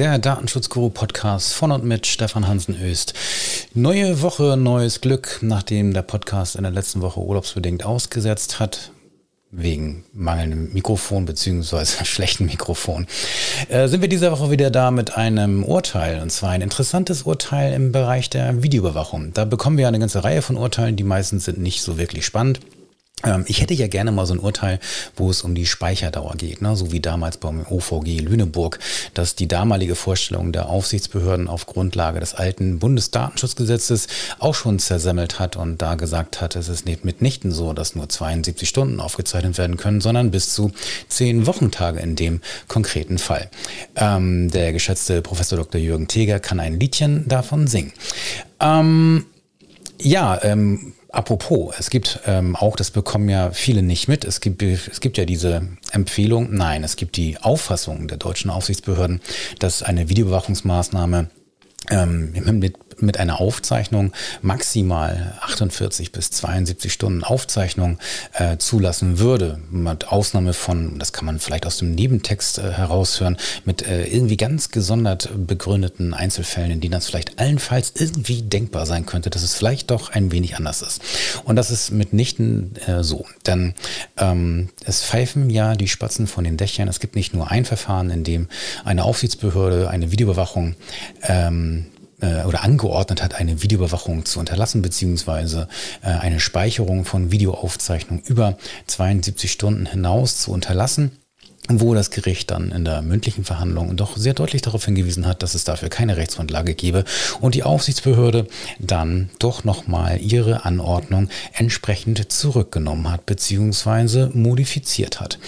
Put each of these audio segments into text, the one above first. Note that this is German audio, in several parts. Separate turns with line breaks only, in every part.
der Datenschutzguru-Podcast von und mit Stefan Hansen-Öst. Neue Woche, neues Glück, nachdem der Podcast in der letzten Woche urlaubsbedingt ausgesetzt hat. Wegen mangelndem Mikrofon beziehungsweise schlechten Mikrofon. Äh, sind wir diese Woche wieder da mit einem Urteil und zwar ein interessantes Urteil im Bereich der Videoüberwachung. Da bekommen wir eine ganze Reihe von Urteilen, die meisten sind nicht so wirklich spannend. Ähm, ich hätte ja gerne mal so ein Urteil, wo es um die Speicherdauer geht, ne? so wie damals beim OVG Lüneburg, dass die damalige Vorstellung der Aufsichtsbehörden auf Grundlage des alten Bundesdatenschutzgesetzes auch schon zersemmelt hat und da gesagt hat, es ist nicht mitnichten so, dass nur 72 Stunden aufgezeichnet werden können, sondern bis zu 10 Wochentage in dem konkreten Fall. Ähm, der geschätzte Professor Dr. Jürgen Teger kann ein Liedchen davon singen. Ähm, ja, ähm, Apropos, es gibt ähm, auch, das bekommen ja viele nicht mit, es gibt, es gibt ja diese Empfehlung, nein, es gibt die Auffassung der deutschen Aufsichtsbehörden, dass eine Videoüberwachungsmaßnahme ähm, mit mit einer Aufzeichnung maximal 48 bis 72 Stunden Aufzeichnung äh, zulassen würde, mit Ausnahme von, das kann man vielleicht aus dem Nebentext äh, heraushören, mit äh, irgendwie ganz gesondert begründeten Einzelfällen, in denen das vielleicht allenfalls irgendwie denkbar sein könnte, dass es vielleicht doch ein wenig anders ist. Und das ist mitnichten äh, so. Denn ähm, es pfeifen ja die Spatzen von den Dächern. Es gibt nicht nur ein Verfahren, in dem eine Aufsichtsbehörde eine Videoüberwachung ähm, äh, oder angeordnet hat, eine Videoüberwachung zu unterlassen, beziehungsweise äh, eine Speicherung von Videoaufzeichnungen über 72 Stunden hinaus zu unterlassen wo das Gericht dann in der mündlichen Verhandlung doch sehr deutlich darauf hingewiesen hat, dass es dafür keine Rechtsgrundlage gebe und die Aufsichtsbehörde dann doch nochmal ihre Anordnung entsprechend zurückgenommen hat beziehungsweise modifiziert hat.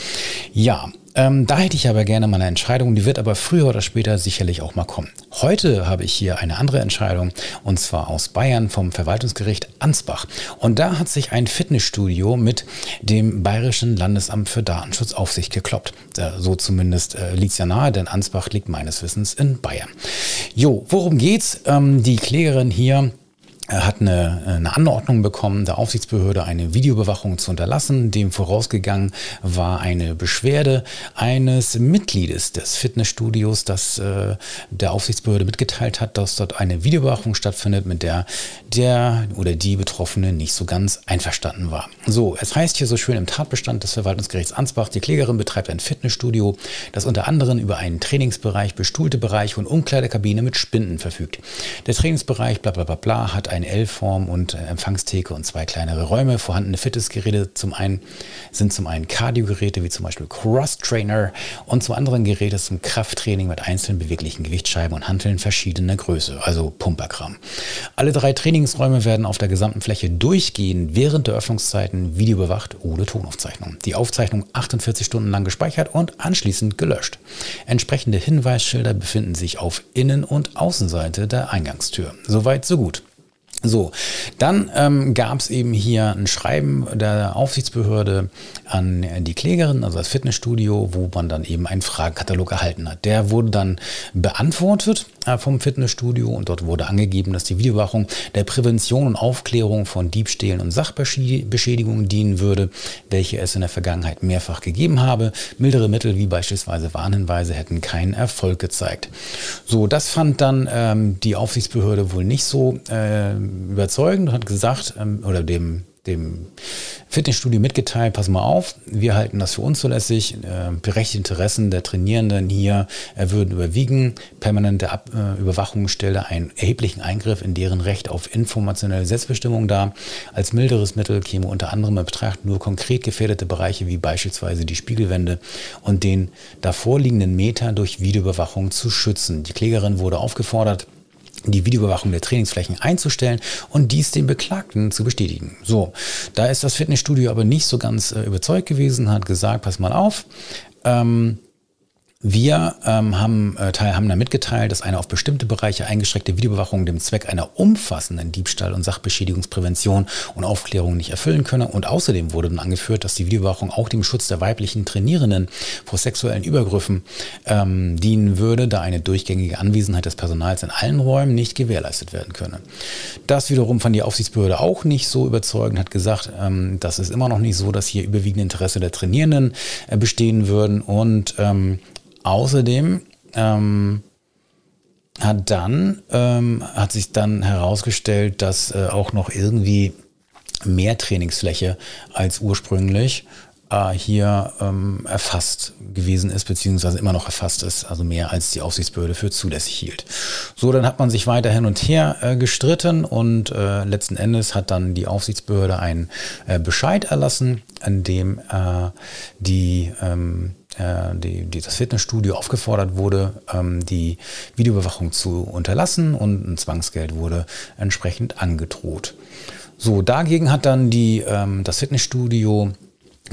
Ja, ähm, da hätte ich aber gerne mal eine Entscheidung, die wird aber früher oder später sicherlich auch mal kommen. Heute habe ich hier eine andere Entscheidung und zwar aus Bayern vom Verwaltungsgericht Ansbach. Und da hat sich ein Fitnessstudio mit dem Bayerischen Landesamt für Datenschutz auf sich gekloppt. Äh, so zumindest äh, liegt es ja nahe, denn Ansbach liegt meines Wissens in Bayern. Jo, worum geht's? Ähm, die Klägerin hier er hat eine, eine, Anordnung bekommen, der Aufsichtsbehörde eine Videoüberwachung zu unterlassen. Dem vorausgegangen war eine Beschwerde eines Mitgliedes des Fitnessstudios, das äh, der Aufsichtsbehörde mitgeteilt hat, dass dort eine Videoüberwachung stattfindet, mit der der oder die Betroffene nicht so ganz einverstanden war. So, es heißt hier so schön im Tatbestand des Verwaltungsgerichts Ansbach, die Klägerin betreibt ein Fitnessstudio, das unter anderem über einen Trainingsbereich, bestuhlte Bereich und Umkleidekabine mit Spinden verfügt. Der Trainingsbereich bla bla bla bla hat eine L-Form und äh, Empfangstheke und zwei kleinere Räume. Vorhandene Fitnessgeräte zum einen sind zum einen Kardiogeräte wie zum Beispiel Cross Trainer und zum anderen Geräte zum Krafttraining mit einzelnen beweglichen Gewichtsscheiben und Hanteln verschiedener Größe, also Pumperkram. Alle drei Trainingsräume werden auf der gesamten Fläche durchgehend während der Öffnungszeiten videobewacht ohne Tonaufzeichnung. Die Aufzeichnung 48 Stunden lang gespeichert und anschließend gelöscht. Entsprechende Hinweisschilder befinden sich auf Innen- und Außenseite der Eingangstür. Soweit, so gut. So, dann ähm, gab es eben hier ein Schreiben der Aufsichtsbehörde an die Klägerin, also das Fitnessstudio, wo man dann eben einen Fragenkatalog erhalten hat. Der wurde dann beantwortet äh, vom Fitnessstudio und dort wurde angegeben, dass die Videoüberwachung der Prävention und Aufklärung von Diebstählen und Sachbeschädigungen dienen würde, welche es in der Vergangenheit mehrfach gegeben habe. Mildere Mittel wie beispielsweise Warnhinweise hätten keinen Erfolg gezeigt. So, das fand dann ähm, die Aufsichtsbehörde wohl nicht so. Äh, überzeugend und hat gesagt, ähm, oder dem, dem Fitnessstudio mitgeteilt, pass mal auf, wir halten das für unzulässig, äh, berechtigte Interessen der Trainierenden hier äh, würden überwiegen, permanente Ab äh, Überwachung stelle einen erheblichen Eingriff in deren Recht auf informationelle Selbstbestimmung dar. Als milderes Mittel käme unter anderem in Betracht nur konkret gefährdete Bereiche wie beispielsweise die Spiegelwände und den davor liegenden Meter durch Videoüberwachung zu schützen. Die Klägerin wurde aufgefordert, die Videoüberwachung der Trainingsflächen einzustellen und dies den Beklagten zu bestätigen. So, da ist das Fitnessstudio aber nicht so ganz äh, überzeugt gewesen, hat gesagt, pass mal auf, ähm, wir ähm, haben, äh, Teil, haben da mitgeteilt, dass eine auf bestimmte Bereiche eingeschränkte Videoüberwachung dem Zweck einer umfassenden Diebstahl- und Sachbeschädigungsprävention und Aufklärung nicht erfüllen könne. Und außerdem wurde dann angeführt, dass die Videoüberwachung auch dem Schutz der weiblichen Trainierenden vor sexuellen Übergriffen ähm, dienen würde, da eine durchgängige Anwesenheit des Personals in allen Räumen nicht gewährleistet werden könne. Das wiederum fand die Aufsichtsbehörde auch nicht so überzeugend, hat gesagt, ähm, das ist immer noch nicht so, dass hier überwiegende Interesse der Trainierenden äh, bestehen würden und ähm, Außerdem ähm, hat dann, ähm, hat sich dann herausgestellt, dass äh, auch noch irgendwie mehr Trainingsfläche als ursprünglich äh, hier ähm, erfasst gewesen ist, beziehungsweise immer noch erfasst ist, also mehr als die Aufsichtsbehörde für zulässig hielt. So, dann hat man sich weiter hin und her äh, gestritten und äh, letzten Endes hat dann die Aufsichtsbehörde einen äh, Bescheid erlassen, in dem äh, die ähm, äh, die, die, das Fitnessstudio aufgefordert wurde, ähm, die Videoüberwachung zu unterlassen und ein Zwangsgeld wurde entsprechend angedroht. So, dagegen hat dann die, ähm, das Fitnessstudio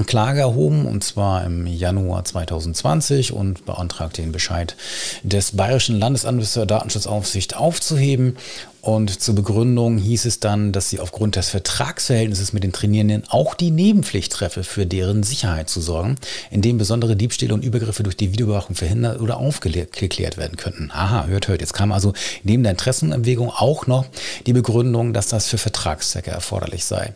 Klage erhoben und zwar im Januar 2020 und beantragt den Bescheid des Bayerischen Landesamtes Datenschutzaufsicht aufzuheben und zur Begründung hieß es dann, dass sie aufgrund des Vertragsverhältnisses mit den Trainierenden auch die Nebenpflicht treffe, für deren Sicherheit zu sorgen, indem besondere Diebstähle und Übergriffe durch die Videoüberwachung verhindert oder aufgeklärt werden könnten. Aha, hört, hört. Jetzt kam also neben der Interessenabwägung auch noch die Begründung, dass das für Vertragszwecke erforderlich sei.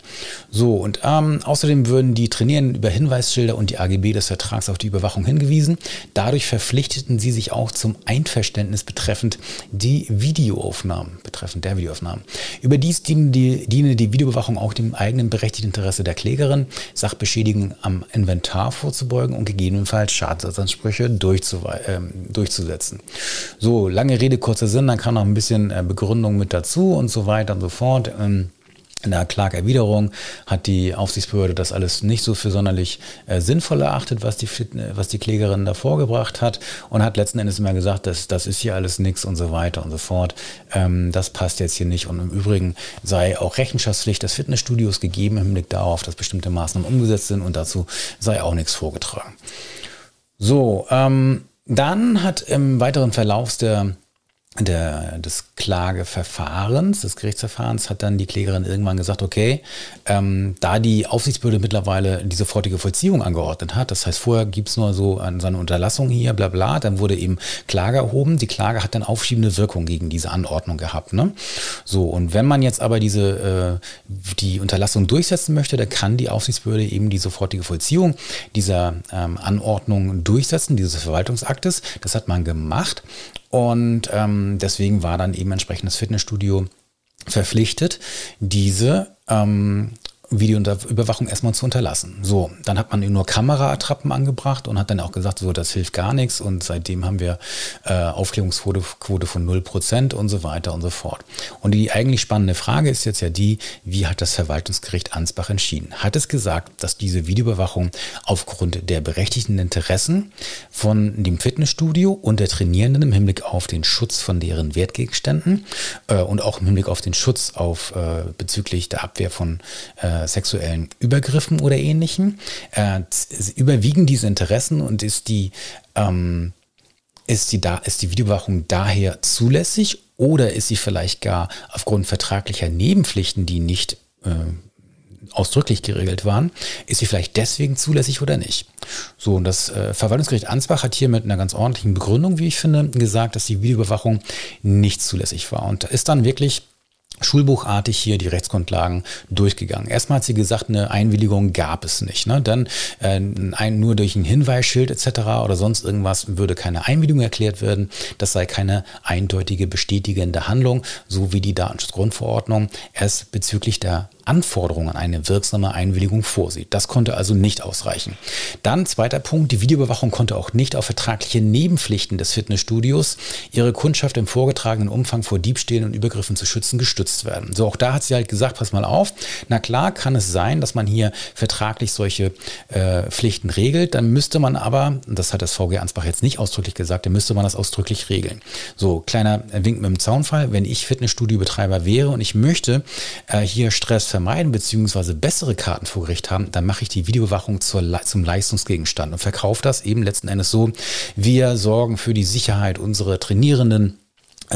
So, und ähm, außerdem würden die Trainierenden über Hinweisschilder und die AGB des Vertrags auf die Überwachung hingewiesen. Dadurch verpflichteten sie sich auch zum Einverständnis betreffend die Videoaufnahmen betreffend Betreffend der Videoaufnahmen. Überdies diene die, diene die Videoüberwachung auch dem eigenen berechtigten Interesse der Klägerin, Sachbeschädigung am Inventar vorzubeugen und gegebenenfalls Schadensersatzansprüche äh, durchzusetzen. So, lange Rede, kurzer Sinn, dann kam noch ein bisschen äh, Begründung mit dazu und so weiter und so fort. Ähm, in der Klagerwiderung hat die Aufsichtsbehörde das alles nicht so für sonderlich äh, sinnvoll erachtet, was die, was die Klägerin da vorgebracht hat und hat letzten Endes immer gesagt, dass das ist hier alles nichts und so weiter und so fort. Ähm, das passt jetzt hier nicht und im Übrigen sei auch Rechenschaftspflicht des Fitnessstudios gegeben im Hinblick darauf, dass bestimmte Maßnahmen umgesetzt sind und dazu sei auch nichts vorgetragen. So, ähm, dann hat im weiteren Verlauf der der, des Klageverfahrens, des Gerichtsverfahrens, hat dann die Klägerin irgendwann gesagt, okay, ähm, da die Aufsichtsbehörde mittlerweile die sofortige Vollziehung angeordnet hat, das heißt, vorher gibt's nur so an seine Unterlassung hier, bla bla, dann wurde eben Klage erhoben. Die Klage hat dann aufschiebende Wirkung gegen diese Anordnung gehabt. Ne? So, und wenn man jetzt aber diese äh, die Unterlassung durchsetzen möchte, dann kann die Aufsichtsbehörde eben die sofortige Vollziehung dieser ähm, Anordnung durchsetzen, dieses Verwaltungsaktes. Das hat man gemacht. Und ähm, deswegen war dann eben entsprechend das Fitnessstudio verpflichtet, diese ähm, Videoüberwachung erstmal zu unterlassen. So, dann hat man nur Kameraattrappen angebracht und hat dann auch gesagt, so, das hilft gar nichts und seitdem haben wir äh, Aufklärungsquote Quote von 0% und so weiter und so fort. Und die eigentlich spannende Frage ist jetzt ja die, wie hat das Verwaltungsgericht Ansbach entschieden? Hat es gesagt, dass diese Videoüberwachung aufgrund der berechtigten Interessen von dem Fitnessstudio und der Trainierenden im Hinblick auf den Schutz von deren Wertgegenständen äh, und auch im Hinblick auf den Schutz auf äh, bezüglich der Abwehr von äh, sexuellen Übergriffen oder ähnlichem, äh, überwiegen diese Interessen und ist die, ähm, ist die, da, ist die Videoüberwachung daher zulässig oder ist sie vielleicht gar aufgrund vertraglicher Nebenpflichten, die nicht äh, ausdrücklich geregelt waren, ist sie vielleicht deswegen zulässig oder nicht. So, und das äh, Verwaltungsgericht Ansbach hat hier mit einer ganz ordentlichen Begründung, wie ich finde, gesagt, dass die Videoüberwachung nicht zulässig war. Und da ist dann wirklich schulbuchartig hier die Rechtsgrundlagen durchgegangen. Erstmal hat sie gesagt, eine Einwilligung gab es nicht. Ne? Dann äh, ein, nur durch ein Hinweisschild etc. oder sonst irgendwas würde keine Einwilligung erklärt werden. Das sei keine eindeutige bestätigende Handlung, so wie die Datenschutzgrundverordnung es bezüglich der Anforderungen an eine wirksame Einwilligung vorsieht. Das konnte also nicht ausreichen. Dann zweiter Punkt, die Videoüberwachung konnte auch nicht auf vertragliche Nebenpflichten des Fitnessstudios, ihre Kundschaft im vorgetragenen Umfang vor Diebstählen und Übergriffen zu schützen, gestützt werden. So, auch da hat sie halt gesagt, pass mal auf, na klar kann es sein, dass man hier vertraglich solche äh, Pflichten regelt, dann müsste man aber, das hat das VG Ansbach jetzt nicht ausdrücklich gesagt, dann müsste man das ausdrücklich regeln. So, kleiner Wink mit dem Zaunfall, wenn ich Fitnessstudiobetreiber wäre und ich möchte äh, hier Stress vermeiden bzw. bessere Karten vor Gericht haben, dann mache ich die Videoüberwachung zur, zum Leistungsgegenstand und verkaufe das eben letzten Endes so. Wir sorgen für die Sicherheit unserer Trainierenden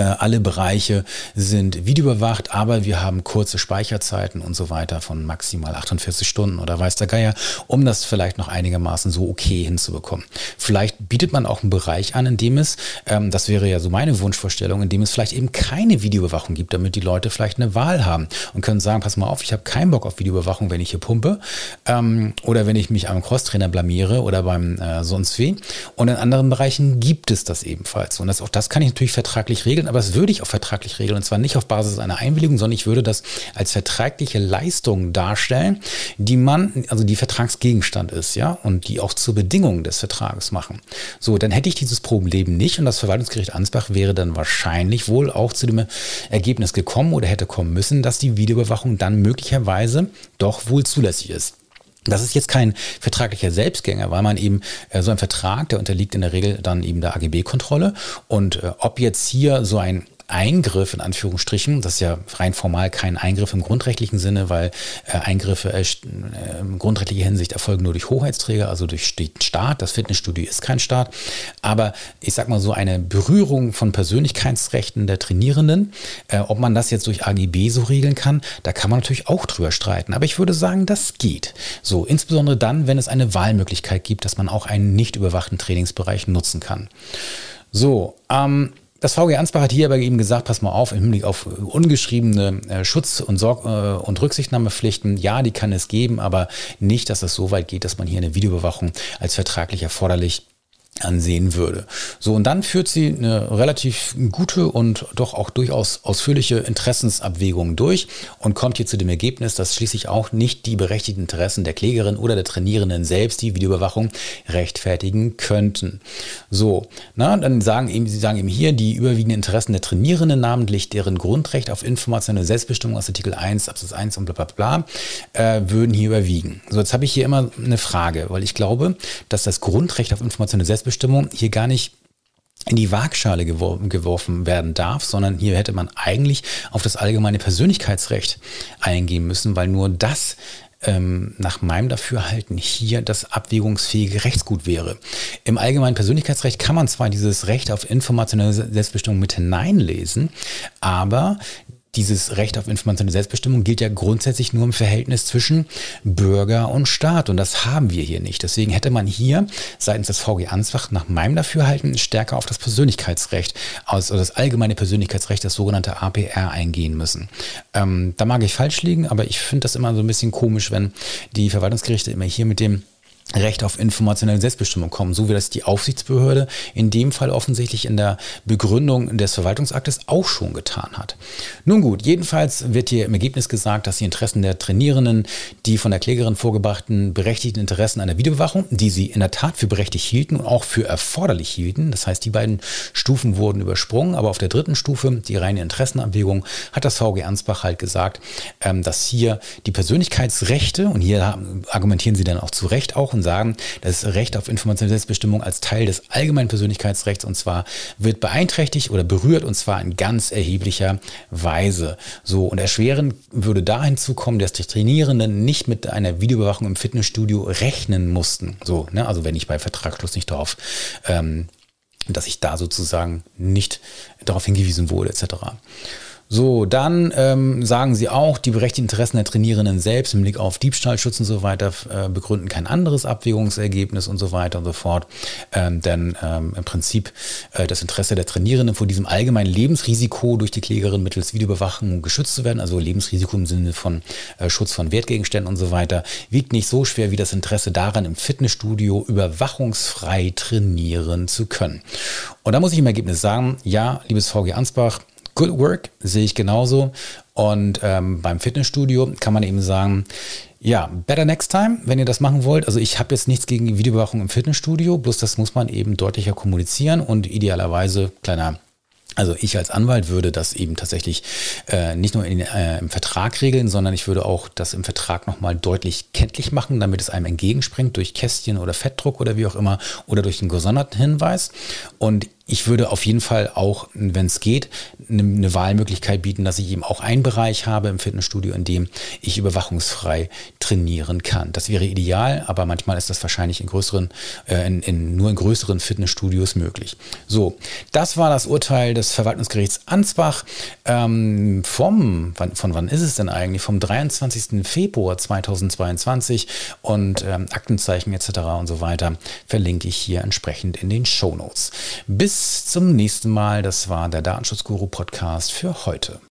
alle Bereiche sind videoüberwacht, aber wir haben kurze Speicherzeiten und so weiter von maximal 48 Stunden oder weiß der Geier, um das vielleicht noch einigermaßen so okay hinzubekommen. Vielleicht bietet man auch einen Bereich an, in dem es, ähm, das wäre ja so meine Wunschvorstellung, in dem es vielleicht eben keine Videoüberwachung gibt, damit die Leute vielleicht eine Wahl haben und können sagen, pass mal auf, ich habe keinen Bock auf Videoüberwachung, wenn ich hier pumpe ähm, oder wenn ich mich am Crosstrainer blamiere oder beim äh, sonst wie. Und in anderen Bereichen gibt es das ebenfalls. Und das, auch das kann ich natürlich vertraglich regeln aber das würde ich auch vertraglich regeln. Und zwar nicht auf Basis einer Einwilligung, sondern ich würde das als vertragliche Leistung darstellen, die man, also die Vertragsgegenstand ist, ja, und die auch zur Bedingung des Vertrages machen. So, dann hätte ich dieses Problem nicht und das Verwaltungsgericht Ansbach wäre dann wahrscheinlich wohl auch zu dem Ergebnis gekommen oder hätte kommen müssen, dass die Videoüberwachung dann möglicherweise doch wohl zulässig ist. Das ist jetzt kein vertraglicher Selbstgänger, weil man eben äh, so ein Vertrag, der unterliegt in der Regel dann eben der AGB-Kontrolle. Und äh, ob jetzt hier so ein Eingriff in Anführungsstrichen, das ist ja rein formal kein Eingriff im grundrechtlichen Sinne, weil äh, Eingriffe äh, in grundrechtlicher Hinsicht erfolgen nur durch Hoheitsträger, also durch den Staat. Das Fitnessstudio ist kein Staat. Aber ich sag mal so eine Berührung von Persönlichkeitsrechten der Trainierenden, äh, ob man das jetzt durch AGB so regeln kann, da kann man natürlich auch drüber streiten. Aber ich würde sagen, das geht. So, insbesondere dann, wenn es eine Wahlmöglichkeit gibt, dass man auch einen nicht überwachten Trainingsbereich nutzen kann. So, ähm, das VG Ansbach hat hier aber eben gesagt, pass mal auf, im Hinblick auf ungeschriebene äh, Schutz- und, Sorg äh, und Rücksichtnahmepflichten, ja, die kann es geben, aber nicht, dass es so weit geht, dass man hier eine Videoüberwachung als vertraglich erforderlich ansehen würde. So, und dann führt sie eine relativ gute und doch auch durchaus ausführliche Interessensabwägung durch und kommt hier zu dem Ergebnis, dass schließlich auch nicht die berechtigten Interessen der Klägerin oder der Trainierenden selbst die Videoüberwachung rechtfertigen könnten. So, na, dann sagen eben, sie sagen eben hier, die überwiegenden Interessen der Trainierenden, namentlich deren Grundrecht auf informationelle Selbstbestimmung aus Artikel 1 Absatz 1 und bla bla bla, äh, würden hier überwiegen. So, jetzt habe ich hier immer eine Frage, weil ich glaube, dass das Grundrecht auf informationelle Selbstbestimmung Selbstbestimmung hier gar nicht in die Waagschale geworfen, werden darf, sondern hier hätte man eigentlich auf das allgemeine Persönlichkeitsrecht eingehen müssen, weil nur das ähm, nach meinem Dafürhalten hier das abwägungsfähige Rechtsgut wäre. Im allgemeinen Persönlichkeitsrecht kann man zwar dieses Recht auf informationelle Selbstbestimmung mit hineinlesen, aber dieses Recht auf informationelle Selbstbestimmung gilt ja grundsätzlich nur im Verhältnis zwischen Bürger und Staat. Und das haben wir hier nicht. Deswegen hätte man hier seitens des VG Ansbach nach meinem Dafürhalten stärker auf das Persönlichkeitsrecht, also das allgemeine Persönlichkeitsrecht, das sogenannte APR eingehen müssen. Ähm, da mag ich falsch liegen, aber ich finde das immer so ein bisschen komisch, wenn die Verwaltungsgerichte immer hier mit dem Recht auf informationelle Selbstbestimmung kommen, so wie das die Aufsichtsbehörde in dem Fall offensichtlich in der Begründung des Verwaltungsaktes auch schon getan hat. Nun gut, jedenfalls wird hier im Ergebnis gesagt, dass die Interessen der Trainierenden, die von der Klägerin vorgebrachten berechtigten Interessen einer Videoüberwachung, die sie in der Tat für berechtigt hielten und auch für erforderlich hielten, das heißt, die beiden Stufen wurden übersprungen, aber auf der dritten Stufe, die reine Interessenabwägung, hat das VG Ansbach halt gesagt, ähm, dass hier die Persönlichkeitsrechte, und hier argumentieren sie dann auch zu Recht auch, und sagen, das Recht auf informationelle Selbstbestimmung als Teil des allgemeinen Persönlichkeitsrechts und zwar wird beeinträchtigt oder berührt und zwar in ganz erheblicher Weise. So und erschwerend würde da hinzukommen, dass die Trainierenden nicht mit einer Videoüberwachung im Fitnessstudio rechnen mussten. So, ne? also wenn ich bei Vertragsschluss nicht darauf ähm, dass ich da sozusagen nicht darauf hingewiesen wurde, etc. So, dann ähm, sagen sie auch, die berechtigten Interessen der Trainierenden selbst im Blick auf Diebstahlschutz und so weiter äh, begründen kein anderes Abwägungsergebnis und so weiter und so fort. Ähm, denn ähm, im Prinzip äh, das Interesse der Trainierenden vor diesem allgemeinen Lebensrisiko durch die Klägerin mittels Videoüberwachung geschützt zu werden, also Lebensrisiko im Sinne von äh, Schutz von Wertgegenständen und so weiter, wiegt nicht so schwer wie das Interesse daran, im Fitnessstudio überwachungsfrei trainieren zu können. Und da muss ich im Ergebnis sagen, ja, liebes VG Ansbach, Good Work sehe ich genauso. Und ähm, beim Fitnessstudio kann man eben sagen, ja, better next time, wenn ihr das machen wollt. Also ich habe jetzt nichts gegen die Videoüberwachung im Fitnessstudio, bloß das muss man eben deutlicher kommunizieren und idealerweise, kleiner also ich als Anwalt würde das eben tatsächlich äh, nicht nur in, äh, im Vertrag regeln, sondern ich würde auch das im Vertrag nochmal deutlich kenntlich machen, damit es einem entgegenspringt durch Kästchen oder Fettdruck oder wie auch immer oder durch einen gesonderten Hinweis. Und ich würde auf jeden Fall auch, wenn es geht, eine, eine Wahlmöglichkeit bieten, dass ich eben auch einen Bereich habe im Fitnessstudio, in dem ich überwachungsfrei trainieren kann. Das wäre ideal, aber manchmal ist das wahrscheinlich in größeren, äh, in, in, nur in größeren Fitnessstudios möglich. So, das war das Urteil des Verwaltungsgerichts Ansbach ähm, vom, wann, von wann ist es denn eigentlich? Vom 23. Februar 2022 und ähm, Aktenzeichen etc. und so weiter verlinke ich hier entsprechend in den Show Notes. Bis zum nächsten Mal. Das war der Datenschutzguru Podcast für heute.